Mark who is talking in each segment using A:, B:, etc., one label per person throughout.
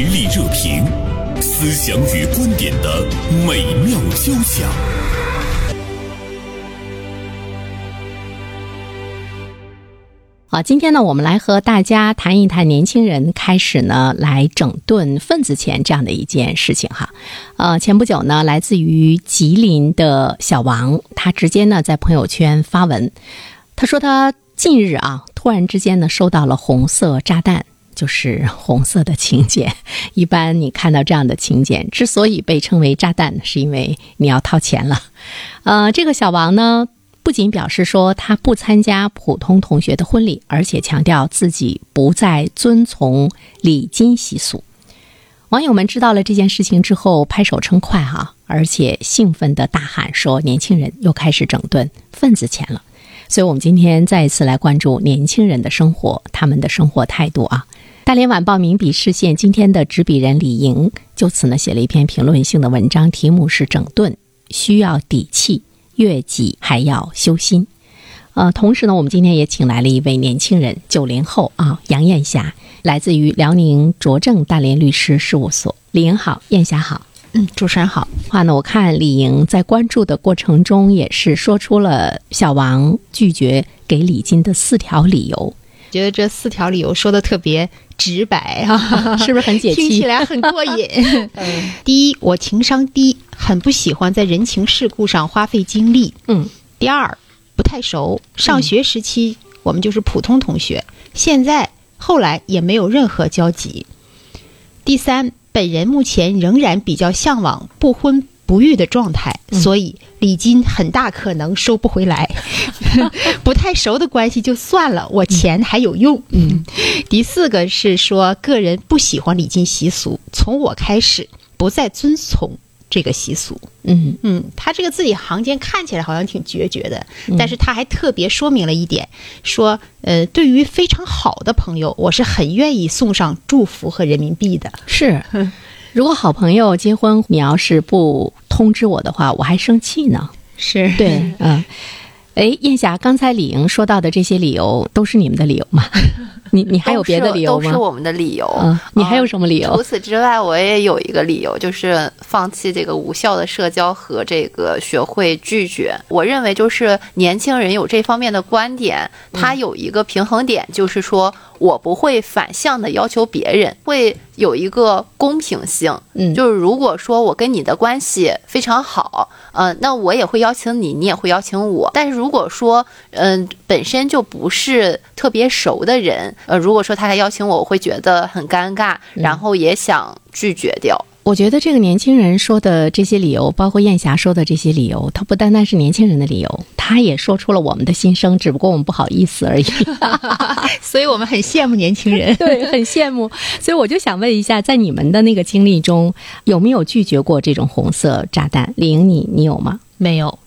A: 实力热评，思想与观点的美妙交响。
B: 好，今天呢，我们来和大家谈一谈年轻人开始呢来整顿份子钱这样的一件事情哈。呃，前不久呢，来自于吉林的小王，他直接呢在朋友圈发文，他说他近日啊，突然之间呢收到了红色炸弹，就是红色的请柬。一般你看到这样的请柬，之所以被称为炸弹，是因为你要掏钱了。呃，这个小王呢。不仅表示说他不参加普通同学的婚礼，而且强调自己不再遵从礼金习俗。网友们知道了这件事情之后，拍手称快哈，而且兴奋地大喊说：“年轻人又开始整顿份子钱了。”所以，我们今天再一次来关注年轻人的生活，他们的生活态度啊。大连晚报名笔视线今天的执笔人李莹就此呢写了一篇评论性的文章，题目是“整顿需要底气”。悦己还要修心，呃，同时呢，我们今天也请来了一位年轻人，九零后啊，杨艳霞，来自于辽宁卓正大连律师事务所。李莹好，艳霞好，
C: 嗯，主持人好。
B: 话呢，我看李莹在关注的过程中，也是说出了小王拒绝给礼金的四条理由。
C: 觉得这四条理由说的特别直白啊，
B: 是不是很解气？
C: 听起来很过瘾。第一，我情商低，很不喜欢在人情世故上花费精力。
B: 嗯。
C: 第二，不太熟，上学时期我们就是普通同学，现在后来也没有任何交集。第三，本人目前仍然比较向往不婚。不育的状态，所以礼金很大可能收不回来。不太熟的关系就算了，我钱还有用。嗯，第四个是说，个人不喜欢礼金习俗，从我开始不再遵从这个习俗。嗯嗯，他这个字里行间看起来好像挺决绝的，但是他还特别说明了一点，说呃，对于非常好的朋友，我是很愿意送上祝福和人民币的。
B: 是。如果好朋友结婚，你要是不通知我的话，我还生气呢。
C: 是
B: 对，嗯。哎，燕霞，刚才李莹说到的这些理由都是你们的理由吗？你你还有别的理由
D: 吗？都是我们的理由。
B: 嗯，你还有什么理由？
D: 除此之外，我也有一个理由，就是放弃这个无效的社交和这个学会拒绝。我认为，就是年轻人有这方面的观点，他有一个平衡点，就是说我不会反向的要求别人，会有一个公平性。嗯，就是如果说我跟你的关系非常好。嗯，那我也会邀请你，你也会邀请我。但是如果说，嗯，本身就不是特别熟的人，呃，如果说他来邀请我，我会觉得很尴尬，然后也想拒绝掉。
B: 我觉得这个年轻人说的这些理由，包括燕霞说的这些理由，他不单单是年轻人的理由，他也说出了我们的心声，只不过我们不好意思而已。
C: 所以我们很羡慕年轻人，
B: 对，很羡慕。所以我就想问一下，在你们的那个经历中，有没有拒绝过这种红色炸弹？李莹，你你有吗？
C: 没有，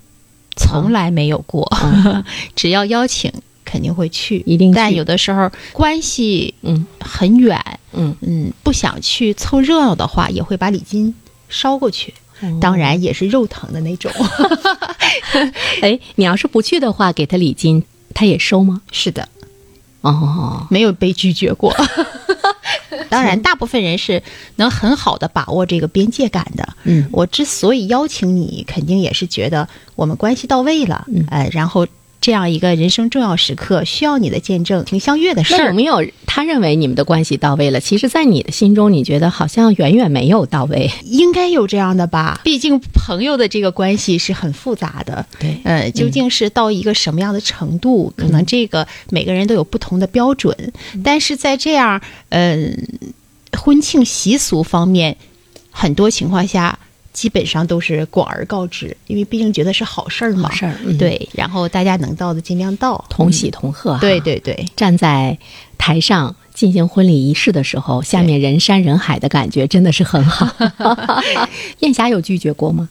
C: 从来没有过。只要邀请。肯定会去，
B: 一定。
C: 但有的时候关系嗯很远，嗯嗯，不想去凑热闹的话，也会把礼金捎过去。当然也是肉疼的那种。
B: 哎，你要是不去的话，给他礼金，他也收吗？
C: 是的。
B: 哦，
C: 没有被拒绝过。当然，大部分人是能很好的把握这个边界感的。嗯，我之所以邀请你，肯定也是觉得我们关系到位了。嗯，哎，然后。这样一个人生重要时刻，需要你的见证，挺相悦的事儿。
B: 有没有他认为你们的关系到位了？其实，在你的心中，你觉得好像远远没有到位。
C: 应该有这样的吧？毕竟朋友的这个关系是很复杂的。
B: 对，
C: 呃，究竟是到一个什么样的程度？可能这个每个人都有不同的标准。但是在这样，嗯，婚庆习俗方面，很多情况下。基本上都是广而告之，因为毕竟觉得是好事儿嘛。
B: 好事儿，
C: 对。然后大家能到的尽量到，
B: 同喜同贺。
C: 对对对，
B: 站在台上进行婚礼仪式的时候，下面人山人海的感觉真的是很好。燕霞有拒绝过吗？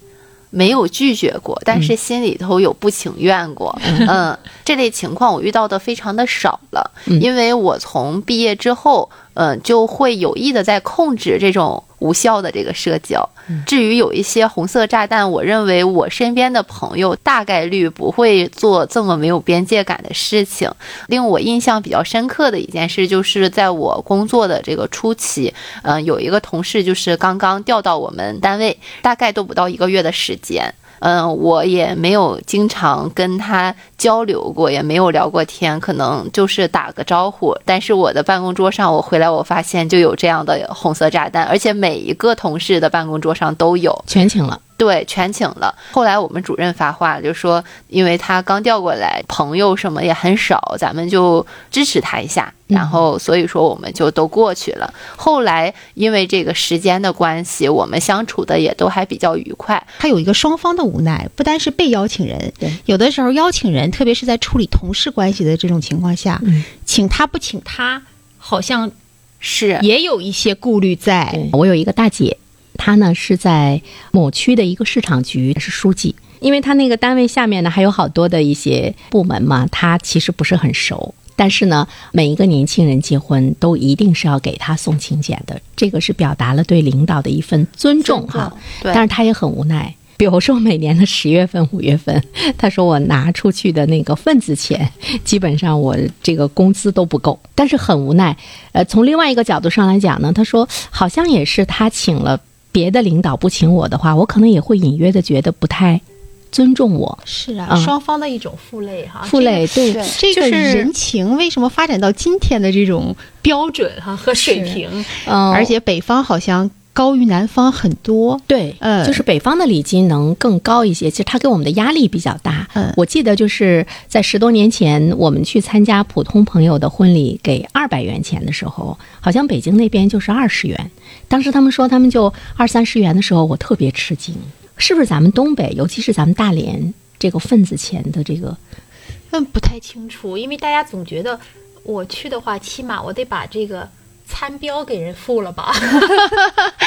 D: 没有拒绝过，但是心里头有不情愿过。嗯，这类情况我遇到的非常的少了，因为我从毕业之后，嗯，就会有意的在控制这种。无效的这个社交。至于有一些红色炸弹，我认为我身边的朋友大概率不会做这么没有边界感的事情。令我印象比较深刻的一件事，就是在我工作的这个初期，嗯、有一个同事就是刚刚调到我们单位，大概都不到一个月的时间。嗯，我也没有经常跟他交流过，也没有聊过天，可能就是打个招呼。但是我的办公桌上，我回来我发现就有这样的红色炸弹，而且每一个同事的办公桌上都有。
B: 全请了。
D: 对，全请了。后来我们主任发话，就说因为他刚调过来，朋友什么也很少，咱们就支持他一下。然后所以说我们就都过去了。后来因为这个时间的关系，我们相处的也都还比较愉快。
C: 他有一个双方的无奈，不单是被邀请人
B: 对，
C: 有的时候邀请人，特别是在处理同事关系的这种情况下，
B: 嗯
C: 请他不请他，好像
D: 是
C: 也有一些顾虑在。
B: 我有一个大姐，她呢是在某区的一个市场局是书记，因为她那个单位下面呢还有好多的一些部门嘛，她其实不是很熟。但是呢，每一个年轻人结婚都一定是要给他送请柬的，这个是表达了对领导的一份尊重哈。
D: 对，
B: 但是他也很无奈。比如说每年的十月份、五月份，他说我拿出去的那个份子钱，基本上我这个工资都不够，但是很无奈。呃，从另外一个角度上来讲呢，他说好像也是他请了别的领导不请我的话，我可能也会隐约的觉得不太尊重我。
C: 是啊，
B: 嗯
C: 双方的一种负累哈，
B: 负累对
D: 对
C: 这
B: 就是
C: 人情为什么发展到今天的这种标准哈和水平？
B: 嗯，
C: 而且北方好像高于南方很多。
B: 对，
C: 嗯
B: 就是北方的礼金能更高一些，其实它给我们的压力比较大。
C: 嗯
B: 我记得就是在十多年前，我们去参加普通朋友的婚礼，给二百元钱的时候，好像北京那边就是二十元。当时他们说他们就二三十元的时候，我特别吃惊，是不是咱们东北，尤其是咱们大连这个份子钱的这个
E: 嗯，不太清楚，因为大家总觉得我去的话，起码我得把这个餐标给人付了吧，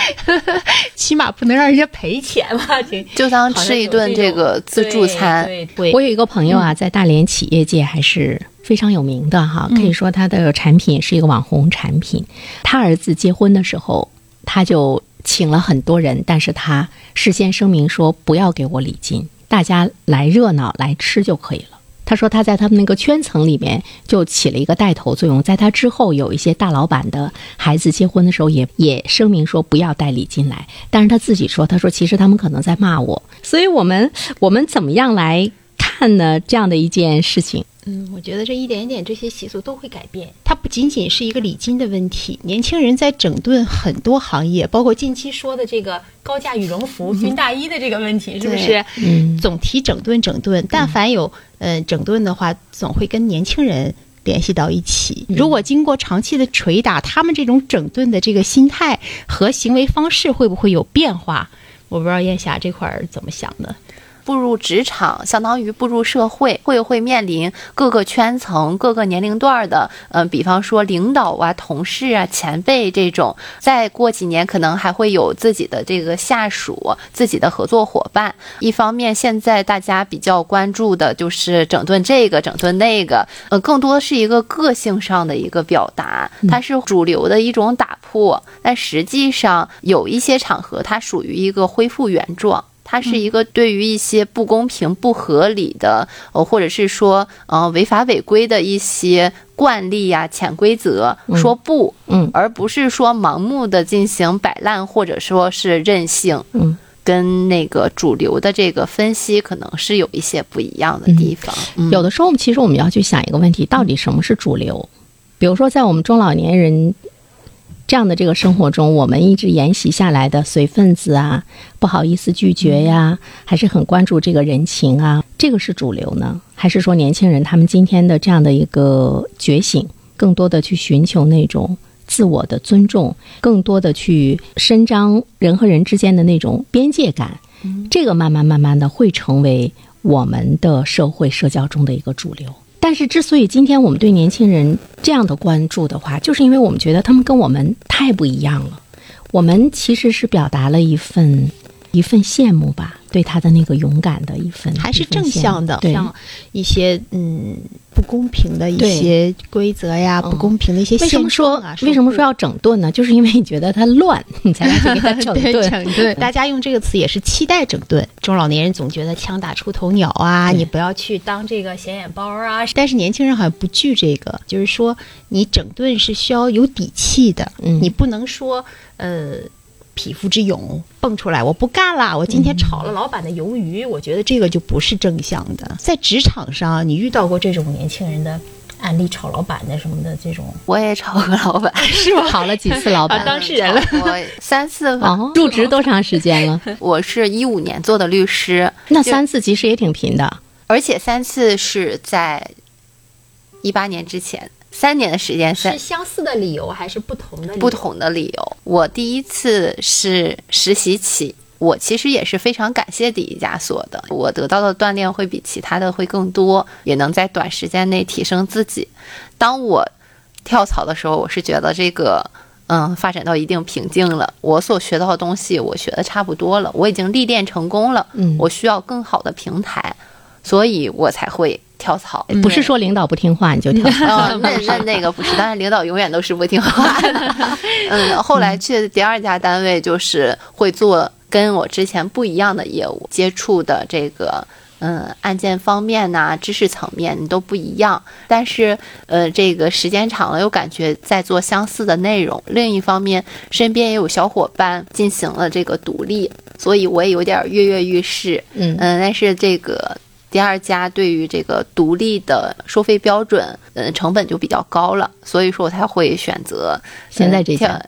C: 起码不能让人家赔钱。
E: 钱吧，这
D: 就当吃一顿这个自助餐。
E: 对对
B: 我有一个朋友啊，在大连企业界还是非常有名的哈，可以说他的产品是一个网红产品。他儿子结婚的时候，他就请了很多人，但是他事先声明说不要给我礼金，大家来热闹来吃就可以了。他说他在他们那个圈层里面就起了一个带头作用，在他之后有一些大老板的孩子结婚的时候也也声明说不要带礼金来，但是他自己说，他说其实他们可能在骂我，所以我们我们怎么样来看呢？这样的一件事情，
E: 嗯，我觉得这一点一点这些习俗都会改变。
C: 它不仅仅是一个礼金的问题，年轻人在整顿很多行业，包括近期说的这个高价羽绒服、军大衣的这个问题，是不是？
B: 嗯，
C: 总提整顿整顿，但凡有嗯、呃整顿的话，总会跟年轻人联系到一起。如果经过长期的捶打，他们这种整顿的这个心态和行为方式会不会有变化？我不知道燕霞这块儿怎么想的。
D: 步入职场，相当于步入社会，会会面临各个圈层、各个年龄段儿的，嗯、比方说领导啊、同事啊、前辈这种。再过几年，可能还会有自己的这个下属、自己的合作伙伴。一方面，现在大家比较关注的就是整顿这个、整顿那个，呃，更多是一个个性上的一个表达，它是主流的一种打破。但实际上，有一些场合，它属于一个恢复原状。它是一个对于一些不公平、不合理的，呃，或者是说，呃，违法违规的一些惯例呀、潜规则，说不，
B: 嗯。
D: 而不是说盲目的进行摆烂，或者说是任性，
B: 嗯，
D: 跟那个主流的这个分析可能是有一些不一样的地方。嗯。
B: 有的时候，其实我们要去想一个问题：到底什么是主流？比如说，在我们中老年人这样的这个生活中，我们一直沿袭下来的随份子啊，不好意思拒绝呀，还是很关注这个人情啊，这个是主流呢？还是说年轻人他们今天的这样的一个觉醒，更多的去寻求那种自我的尊重，更多的去伸张人和人之间的那种边界感？这个慢慢慢慢的会成为我们的社会社交中的一个主流。但是，之所以今天我们对年轻人这样的关注的话，就是因为我们觉得他们跟我们太不一样了。我们其实是表达了一份一份羡慕吧，对他的那个勇敢的一份，
C: 还是正向的，
B: 对。
C: 像一些嗯不公平的一些规则呀，
B: 嗯
C: 不公平的一些
B: 为什么说
C: 啊，
B: 为什么说要整顿呢？就是因为你觉得它乱，你才要去给他整
C: 对
B: 顿。
C: 整顿？大家用这个词也是期待整顿。中老年人总觉得枪打出头鸟啊，你不要去当这个显眼包啊。但是年轻人好像不惧这个，就是说你整顿是需要有底气的，
B: 嗯
C: 你不能说呃。匹夫之勇蹦出来，我不干了！我今天炒了老板的鱿鱼，我觉得这个就不是正向的。在职场上，你遇到过这种年轻人的案例，炒老板的什么的这种，
D: 我也炒过老板，
B: 是吗？炒了几次老板？
C: 啊当事人了
D: 我三次吧。
B: 哦，入职多长时间了？
D: 我是一五年做的律师，
B: 那三次其实也挺频的。
D: 而且三次是在一八年之前，三年的时间
E: 是相似的理由还是不同的理由？
D: 不同的理由。我第一次是实习期，我其实也是非常感谢第一家所的，我得到的锻炼会比其他的会更多，也能在短时间内提升自己。当我跳槽的时候，我是觉得这个。嗯，发展到一定瓶颈了，我所学到的东西我学的差不多了，我已经历练成功了，
B: 嗯
D: 我需要更好的平台，所以我才会跳槽。
B: 不是说领导不听话你就跳槽。
D: 哦，那那那个不是，当然领导永远都是不听话的。嗯，后来去的第二家单位就是会做跟我之前不一样的业务，接触的这个嗯案件方面呐、知识层面你都不一样。但是呃，这个时间长了又感觉在做相似的内容。另一方面，身边也有小伙伴进行了这个独立，所以我也有点跃跃欲试。
B: 嗯
D: 嗯，但是这个第二家对于这个独立的收费标准，嗯，成本就比较高了，所以说我才会选择
B: 现在这家
D: 呃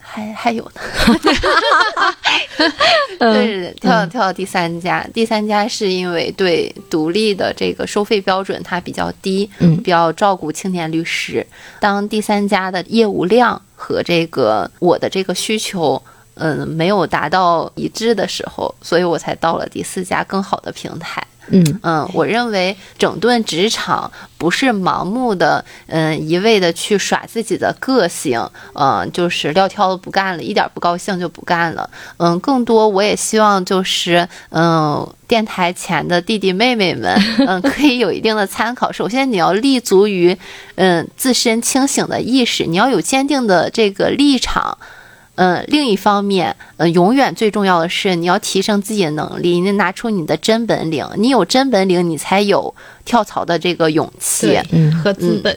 D: 还还有呢，
B: 嗯
D: 对，跳跳到第三家，第三家是因为对独立的这个收费标准它比较低，
B: 嗯
D: 比较照顾青年律师。当第三家的业务量和这个我的这个需求。嗯，没有达到一致的时候，所以我才到了第四家更好的平台。
B: 嗯
D: 嗯，我认为整顿职场不是盲目的，嗯，一味的去耍自己的个性，嗯，就是撂挑子不干了，一点不高兴就不干了。嗯，更多我也希望就是，嗯，电台前的弟弟妹妹们，嗯，可以有一定的参考。首先，你要立足于，嗯，自身清醒的意识，你要有坚定的这个立场。嗯，另一方面，呃，永远最重要的是你要提升自己的能力，你拿出你的真本领。你有真本领，你才有跳槽的这个勇气。
B: 嗯
C: 和资本。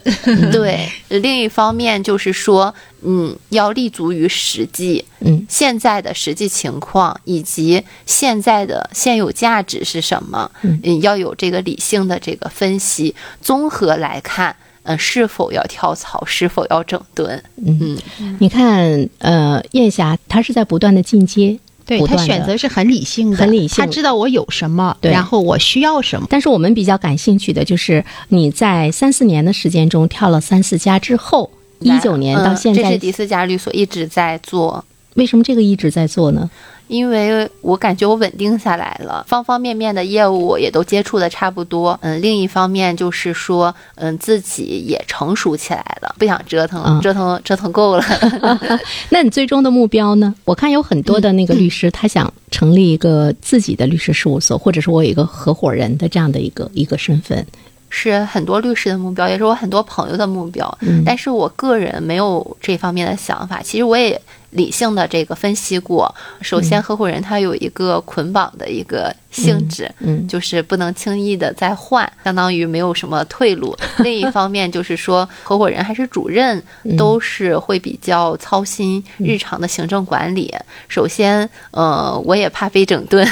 D: 对，另一方面就是说，嗯，要立足于实际，
B: 嗯
D: 现在的实际情况以及现在的现有价值是什么，
B: 嗯
D: 要有这个理性的这个分析，综合来看，嗯、是否要跳槽，是否要整顿，
B: 嗯，你看，呃，燕霞她是在不断的进阶，
C: 对他选择是很理性的，
B: 很理性
C: 他知道我有什么，然后我需要什么。
B: 但是我们比较感兴趣的就是你在三四年的时间中跳了三四家之后，一九年到
D: 嗯
B: 现在，
D: 这是第四家律所一直在做。
B: 为什么这个一直在做呢？
D: 因为我感觉我稳定下来了，方方面面的业务也都接触的差不多。嗯，另一方面就是说，嗯，自己也成熟起来了，不想折腾了，
B: 嗯
D: 折腾 折腾够了。
B: 那你最终的目标呢？我看有很多的那个律师，他想成立一个自己的律师事务所，或者是我有一个合伙人的这样的一个一个身份。
D: 是很多律师的目标，也是我很多朋友的目标。
B: 嗯
D: 但是我个人没有这方面的想法。其实我也理性的这个分析过。首先，合伙人他有一个捆绑的一个性质，
B: 嗯
D: 就是不能轻易的再换，相当于没有什么退路。另一方面就是说，合伙人还是主任，都是会比较操心日常的行政管理。首先，呃，我也怕被整顿。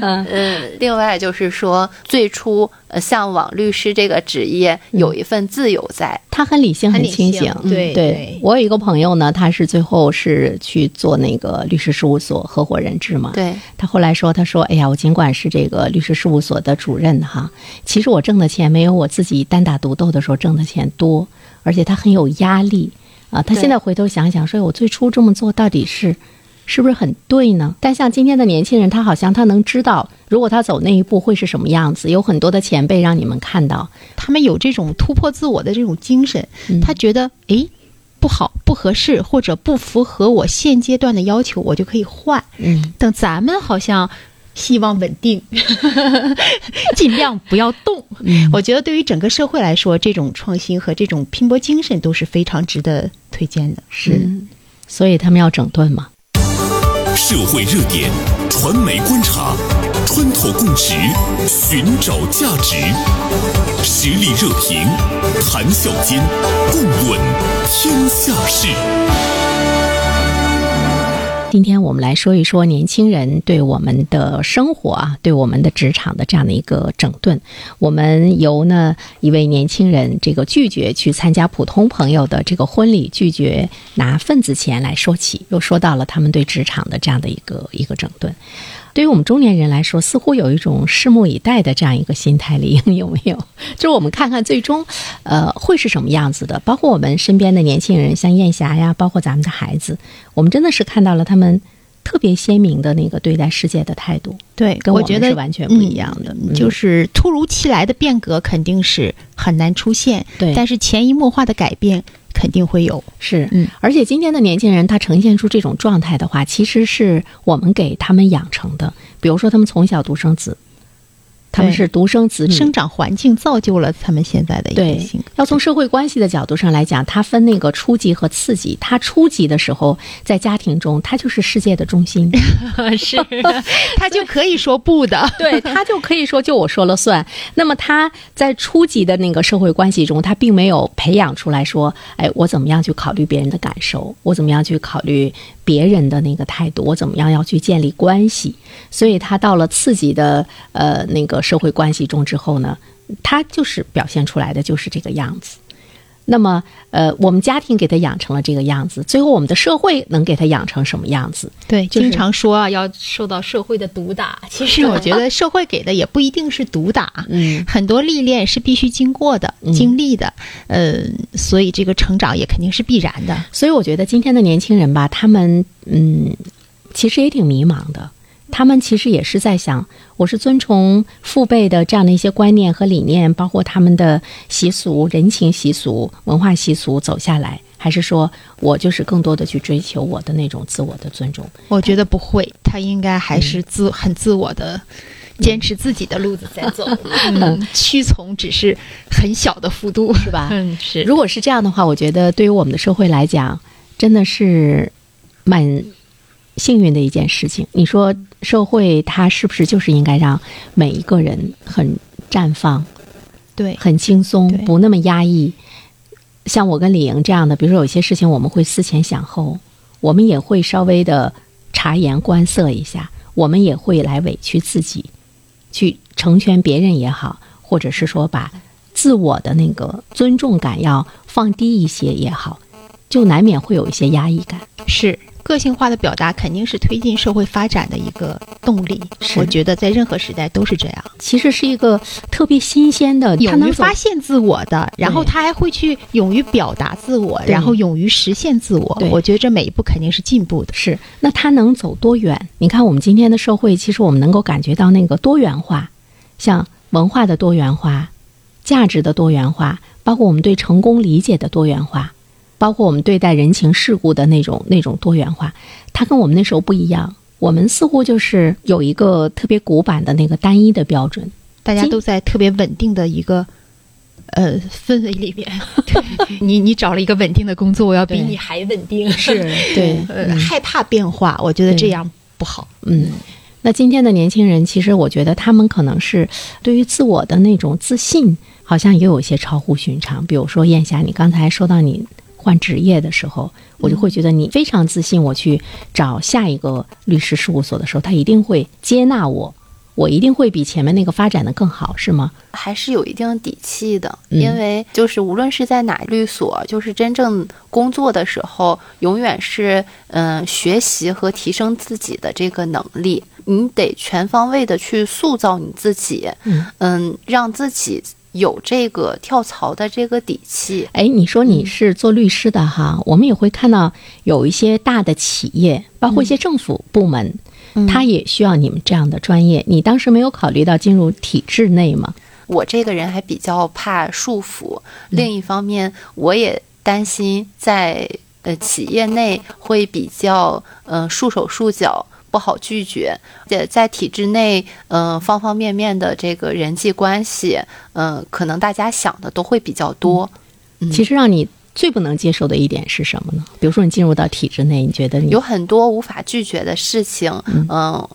D: 嗯，另外就是说，最初呃向往律师这个职业有一份自由在。
B: 他很理性，
C: 很
B: 清醒。
C: 对
B: 对我有一个朋友呢，他是最后是去做那个律师事务所合伙人制嘛。
D: 对，
B: 他后来说：“他说，哎呀，我尽管是这个律师事务所的主任哈，其实我挣的钱没有我自己单打独斗的时候挣的钱多，而且他很有压力啊。他现在回头想想，说我最初这么做到底是是不是很对呢？但像今天的年轻人，他好像他能知道，如果他走那一步会是什么样子。有很多的前辈让你们看到，
C: 他们有这种突破自我的这种精神，
B: 嗯
C: 他觉得，诶，不好、不合适或者不符合我现阶段的要求，我就可以换。
B: 嗯，
C: 等咱们好像希望稳定，尽量不要动。
B: 嗯
C: 我觉得对于整个社会来说，这种创新和这种拼搏精神都是非常值得推荐的。
B: 是，所以他们要整顿嘛。
A: 社会热点，传媒观察，穿透共识，寻找价值，实力热评，谈笑间，共论天下事。
B: 今天我们来说一说年轻人对我们的生活啊，对我们的职场的这样的一个整顿。我们由呢一位年轻人这个拒绝去参加普通朋友的这个婚礼，拒绝拿份子钱来说起，又说到了他们对职场的这样的一个一个整顿。对于我们中年人来说，似乎有一种拭目以待的这样一个心态，李 英有没有？就是我们看看最终，呃，会是什么样子的？包括我们身边的年轻人，像燕霞呀，包括咱们的孩子，我们真的是看到了他们特别鲜明的那个对待世界的态度。
C: 对，
B: 跟我
C: 觉得
B: 是完全不一样的
C: 就是突如其来的变革肯定是很难出现，
B: 对
C: 但是潜移默化的改变肯定会有。
B: 是，
C: 嗯
B: 而且今天的年轻人他呈现出这种状态的话，其实是我们给他们养成的。比如说，他们从小独生子，他们是独生子女，
C: 生长环境造就了他们现在的一个性格。
B: 要从社会关系的角度上来讲，它分那个初级和次级。他初级的时候，在家庭中，他就是世界的中心，
C: 是，他就可以说不的。
B: 对他就可以说就我说了算。那么他在初级的那个社会关系中，他并没有培养出来说，哎，我怎么样去考虑别人的感受，我怎么样去考虑别人的那个态度，我怎么样要去建立关系。所以他到了刺激的呃那个社会关系中之后呢，他就是表现出来的就是这个样子。那么，呃，我们家庭给他养成了这个样子，最后我们的社会能给他养成什么样子？
C: 对，
B: 就是
C: 经常说啊，要
E: 受到社会的毒打，其实
C: 我觉得社会给的也不一定是毒打，
B: 嗯
C: 很多历练是必须经过的、
B: 嗯
C: 经历的，呃，所以这个成长也肯定是必然的。
B: 所以我觉得今天的年轻人吧，他们嗯，其实也挺迷茫的。他们其实也是在想，我是遵从父辈的这样的一些观念和理念，包括他们的习俗、人情习俗、文化习俗走下来，还是说我就是更多的去追求我的那种自我的尊重？
C: 我觉得不会，他应该还是自、很自我的，坚持自己的路子在走，嗯，屈从只是很小的幅度，
B: 是吧？
C: 嗯，是。
B: 如果是这样的话，我觉得对于我们的社会来讲，真的是蛮幸运的一件事情。你说社会它是不是就是应该让每一个人很绽放、
C: 对，
B: 很轻松，不那么压抑？像我跟李莹这样的，比如说有些事情我们会思前想后，我们也会稍微的察言观色一下，我们也会来委屈自己，去成全别人也好，或者是说把自我的那个尊重感要放低一些也好，就难免会有一些压抑感。
C: 是个性化的表达肯定是推进社会发展的一个动力。我觉得在任何时代都是这样，
B: 其实是一个特别新鲜的，他
C: 勇于
B: 能
C: 发现自我的，然后他还会去勇于表达自我，然后勇于实现自我。我觉得这每一步肯定是进步的。
B: 是，那他能走多远？你看，我们今天的社会，其实我们能够感觉到那个多元化，像文化的多元化、价值的多元化，包括我们对成功理解的多元化，包括我们对待人情世故的那种那种多元化，它跟我们那时候不一样。我们似乎就是有一个特别古板的那个单一的标准，
C: 大家都在特别稳定的一个呃氛围里面。对 你你找了一个稳定的工作，我要比你还稳定，
B: 是 对
C: 呃、害怕变化，我觉得这样不好。
B: 嗯，那今天的年轻人，其实我觉得他们可能是对于自我的那种自信，好像也有一些超乎寻常。比如说燕霞，你刚才说到你换职业的时候，我就会觉得你非常自信。我去找下一个律师事务所的时候，他一定会接纳我，我一定会比前面那个发展的更好，是吗？
D: 还是有一定底气的，
B: 嗯
D: 因为就是无论是在哪律所，就是真正工作的时候，永远是嗯、学习和提升自己的这个能力，你得全方位的去塑造你自己，
B: 嗯
D: 嗯，让自己有这个跳槽的这个底气。
B: 哎，你说你是做律师的哈，我们也会看到有一些大的企业，包括一些政府部门，它也需要你们这样的专业。你当时没有考虑到进入体制内吗？
D: 我这个人还比较怕束缚，另一方面我也。担心在呃企业内会比较嗯、呃束手束脚。不好拒绝，在在体制内，嗯、方方面面的这个人际关系，嗯、可能大家想的都会比较多。
B: 其实让你最不能接受的一点是什么呢？比如说你进入到体制内，你觉得你
D: 有很多无法拒绝的事情，嗯、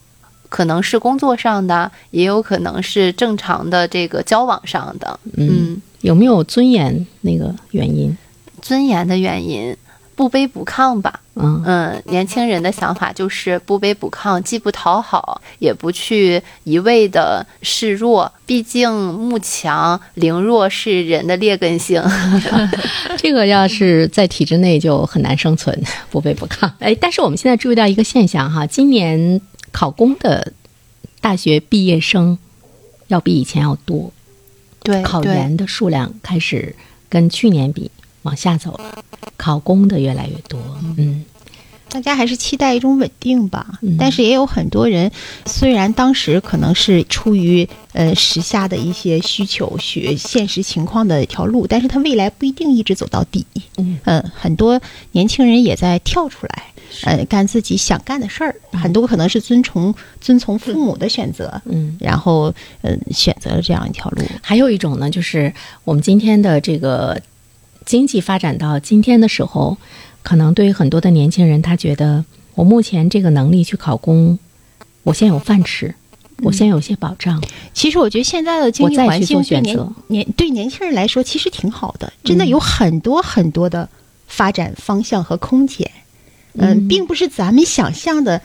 D: 可能是工作上的，也有可能是正常的这个交往上的，嗯，
B: 有没有尊严那个原因？
D: 尊严的原因，不卑不亢吧。
B: 嗯
D: 嗯，年轻人的想法就是不卑不亢，既不讨好，也不去一味的示弱。毕竟慕强凌弱是人的劣根性。
B: 这个要是在体制内就很难生存，不卑不亢。哎，但是我们现在注意到一个现象哈，今年考公的大学毕业生要比以前要多，
D: 对，对
B: 考研的数量开始跟去年比往下走了，考公的越来越多。嗯
C: 大家还是期待一种稳定吧。
B: 嗯
C: 但是也有很多人，虽然当时可能是出于呃时下的一些需求、学现实情况的一条路，但是他未来不一定一直走到底。
B: 嗯
C: 呃很多年轻人也在跳出来，呃，干自己想干的事儿。很多可能是遵从遵从父母的选择，
B: 嗯。
C: 然后嗯、选择了这样一条路。
B: 还有一种呢，就是我们今天的这个经济发展到今天的时候，可能对于很多的年轻人，他觉得我目前这个能力去考公，我先有饭吃，我先有些保障。
C: 其实我觉得现在的经济环境对年对年轻人来说其实挺好的，真的
B: 嗯
C: 有很多很多的发展方向和空间。嗯，
B: 嗯
C: 并不是咱们想象的，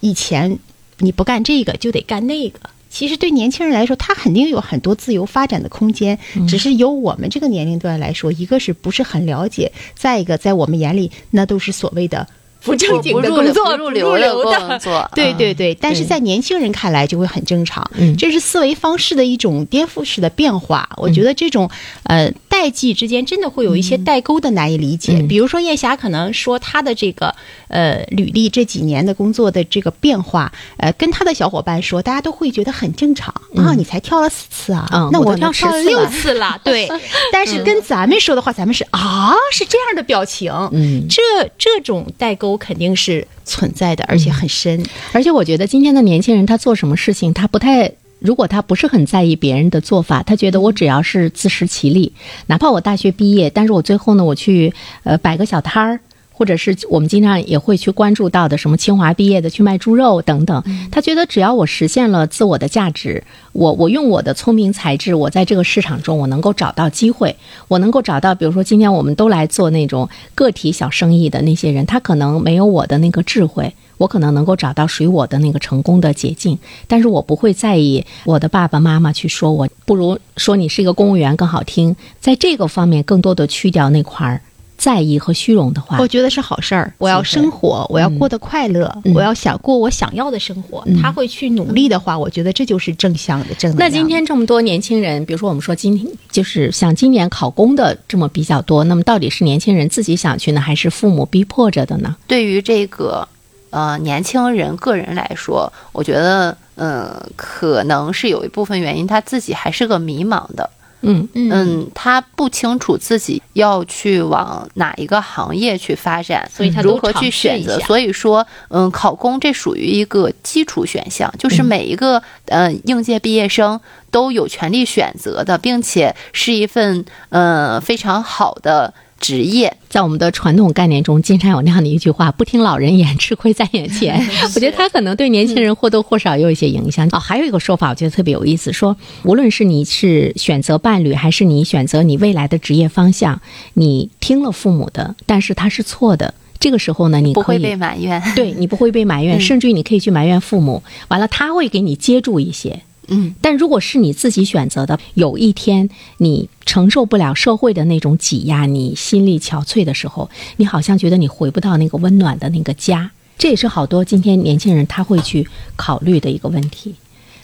C: 以前你不干这个就得干那个。其实对年轻人来说，他肯定有很多自由发展的空间，
B: 嗯。
C: 只是由我们这个年龄段来说，一个是不是很了解，再一个在我们眼里那都是所谓的不正经的工作，
D: 不入流的工作，
C: 对对对，但是
B: 对
C: 在年轻人看来就会很正常，
B: 嗯。
C: 这是思维方式的一种颠覆式的变化。我觉得这种呃代际之间真的会有一些代沟的难以理解。
B: 嗯。
C: 比如说叶霞可能说她的这个呃履历这几年的工作的这个变化，呃，跟她的小伙伴说，大家都会觉得很正常、啊，你才跳了四次啊，那
B: 嗯我都跳10
C: 跳了六
B: 次了。
C: 次了，对。但是跟咱们说的话，咱们是啊，是这样的表情，
B: 嗯。
C: 这这种代沟肯定是存在的，而且很深。
B: 而且我觉得今天的年轻人，他做什么事情，他不太。如果他不是很在意别人的做法，他觉得我只要是自食其力，哪怕我大学毕业，但是我最后呢，我去呃摆个小摊儿，或者是我们经常也会去关注到的什么清华毕业的去卖猪肉等等。他觉得只要我实现了自我的价值，我我用我的聪明才智，我在这个市场中我能够找到机会，我能够找到，比如说今天我们都来做那种个体小生意的那些人，他可能没有我的那个智慧。我可能能够找到属于我的那个成功的捷径，但是我不会在意我的爸爸妈妈去说我，不如说你是一个公务员更好听。在这个方面，更多的去掉那块儿在意和虚荣的话
C: 我，觉得是好事儿。我要生活，我要过得快乐，
B: 嗯
C: 我要想过我想要的生活。他会去努力的话，我觉得这就是正向的正能量。
B: 那今天这么多年轻人，比如说我们说今天就是像今年考公的这么比较多，那么到底是年轻人自己想去呢，还是父母逼迫着的呢？
D: 对于这个呃年轻人个人来说，我觉得嗯、呃可能是有一部分原因他自己还是个迷茫的，
B: 嗯。
D: 嗯，他不清楚自己要去往哪一个行业去发展，
E: 所以他
D: 如何去选择。所以说，嗯，考公这属于一个基础选项，就是
B: 嗯。
D: 每一个呃应届毕业生都有权利选择的，并且是一份呃非常好的职业。
B: 在我们的传统概念中，经常有那样的一句话：“不听老人言，吃亏在眼前。”我觉得他可能对年轻人或多或少有一些影响。哦，还有一个说法，我觉得特别有意思，说无论是你是选择伴侣，还是你选择你未来的职业方向，你听了父母的，但是他是错的。这个时候呢，你
D: 不会被埋怨，
B: 对你不会被埋怨，
D: 嗯
B: 甚至于你可以去埋怨父母。完了，他会给你接住一些。
D: 嗯，
B: 但如果是你自己选择的，有一天你承受不了社会的那种挤压，你心力憔悴的时候，你好像觉得你回不到那个温暖的那个家。这也是好多今天年轻人他会去考虑的一个问题。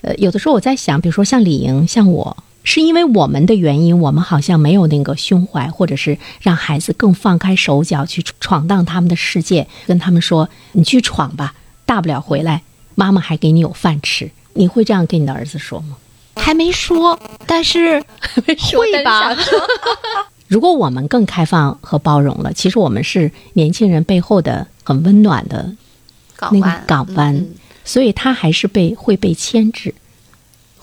B: 呃，有的时候我在想，比如说像李莹，像我，是因为我们的原因，我们好像没有那个胸怀，或者是让孩子更放开手脚去闯荡他们的世界，跟他们说：“你去闯吧，大不了回来，妈妈还给你有饭吃。”你会这样跟你的儿子说吗？
C: 还没说，但是会吧？
B: 如果我们更开放和包容了，其实我们是年轻人背后的很温暖的那个
D: 港湾，
B: 港湾，所以他还是被会被牵制。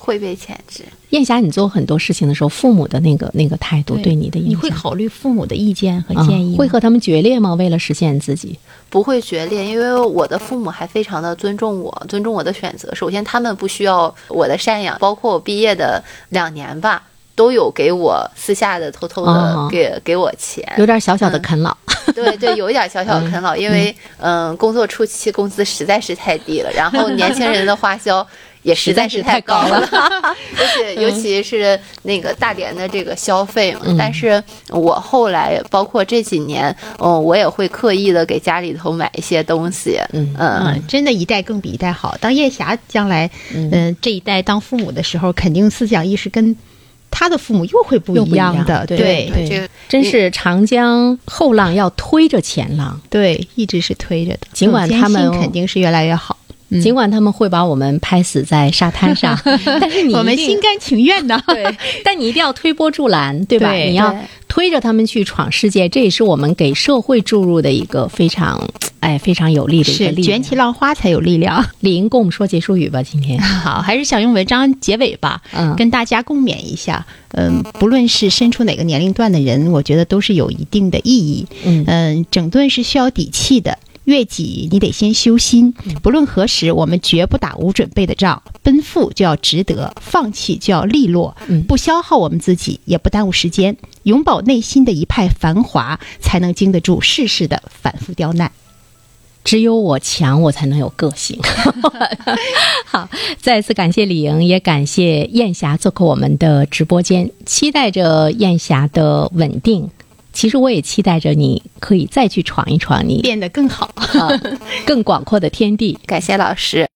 D: 会被牵制。
B: 燕霞，你做很多事情的时候，父母的那个那个态度对你的影响，
C: 你会考虑父母的意见和
B: 啊
C: 建议吗、
B: 会和他们决裂吗？为了实现自己，
D: 不会决裂，因为我的父母还非常的尊重我，尊重我的选择。首先，他们不需要我的赡养，包括我毕业的两年吧，都有给我私下的偷偷
B: 哦
D: 的给、给我钱。
B: 有点小小的啃老。
D: 对对，有一点小小的 啃老，因为嗯、工作初期工资实在是太低了，然后年轻人的花销也实在是太高了，而且 尤其是那个大连的这个消费嘛。但是我后来包括这几年，嗯，我也会刻意的给家里头买一些东西，
B: 嗯
C: 嗯，真的，一代更比一代好。当叶霞将来，嗯、这一代当父母的时候，肯定思想意识跟他的父母又会不
B: 一样
C: 的。
B: 对
C: 对
B: 对
D: 这
B: 真是长江后浪要推着前浪，
C: 对一直是推着的。
B: 尽管他们
C: 肯定是越来越好。嗯
B: 尽管他们会把我们拍死在沙滩上，但是你
C: 我们心甘情愿的。
B: 对，但你一定要推波助澜，对吧？
C: 对
B: 你要推着他们去闯世界，这也是我们给社会注入的一个非常，哎，非常有力的一个力量。
C: 卷起浪花才有力量。
B: 李莹跟我们说结束语吧，今天。
C: 好，还是想用文章结尾吧，
B: 嗯
C: 跟大家共勉一下。嗯，不论是身处哪个年龄段的人，我觉得都是有一定的意义。
B: 嗯
C: 嗯，整顿是需要底气的。越己，你得先修心。不论何时，我们绝不打无准备的仗。奔赴就要值得，放弃就要利落。
B: 嗯
C: 不消耗我们自己，也不耽误时间。永葆内心的一派繁华，才能经得住世事的反复刁难。
B: 只有我强，我才能有个性。好，再次感谢李莹，也感谢燕霞做客我们的直播间，期待着燕霞的稳定。其实我也期待着你可以再去闯一闯你
C: 变得更好。
B: 啊更广阔的天地。
D: 感谢老师。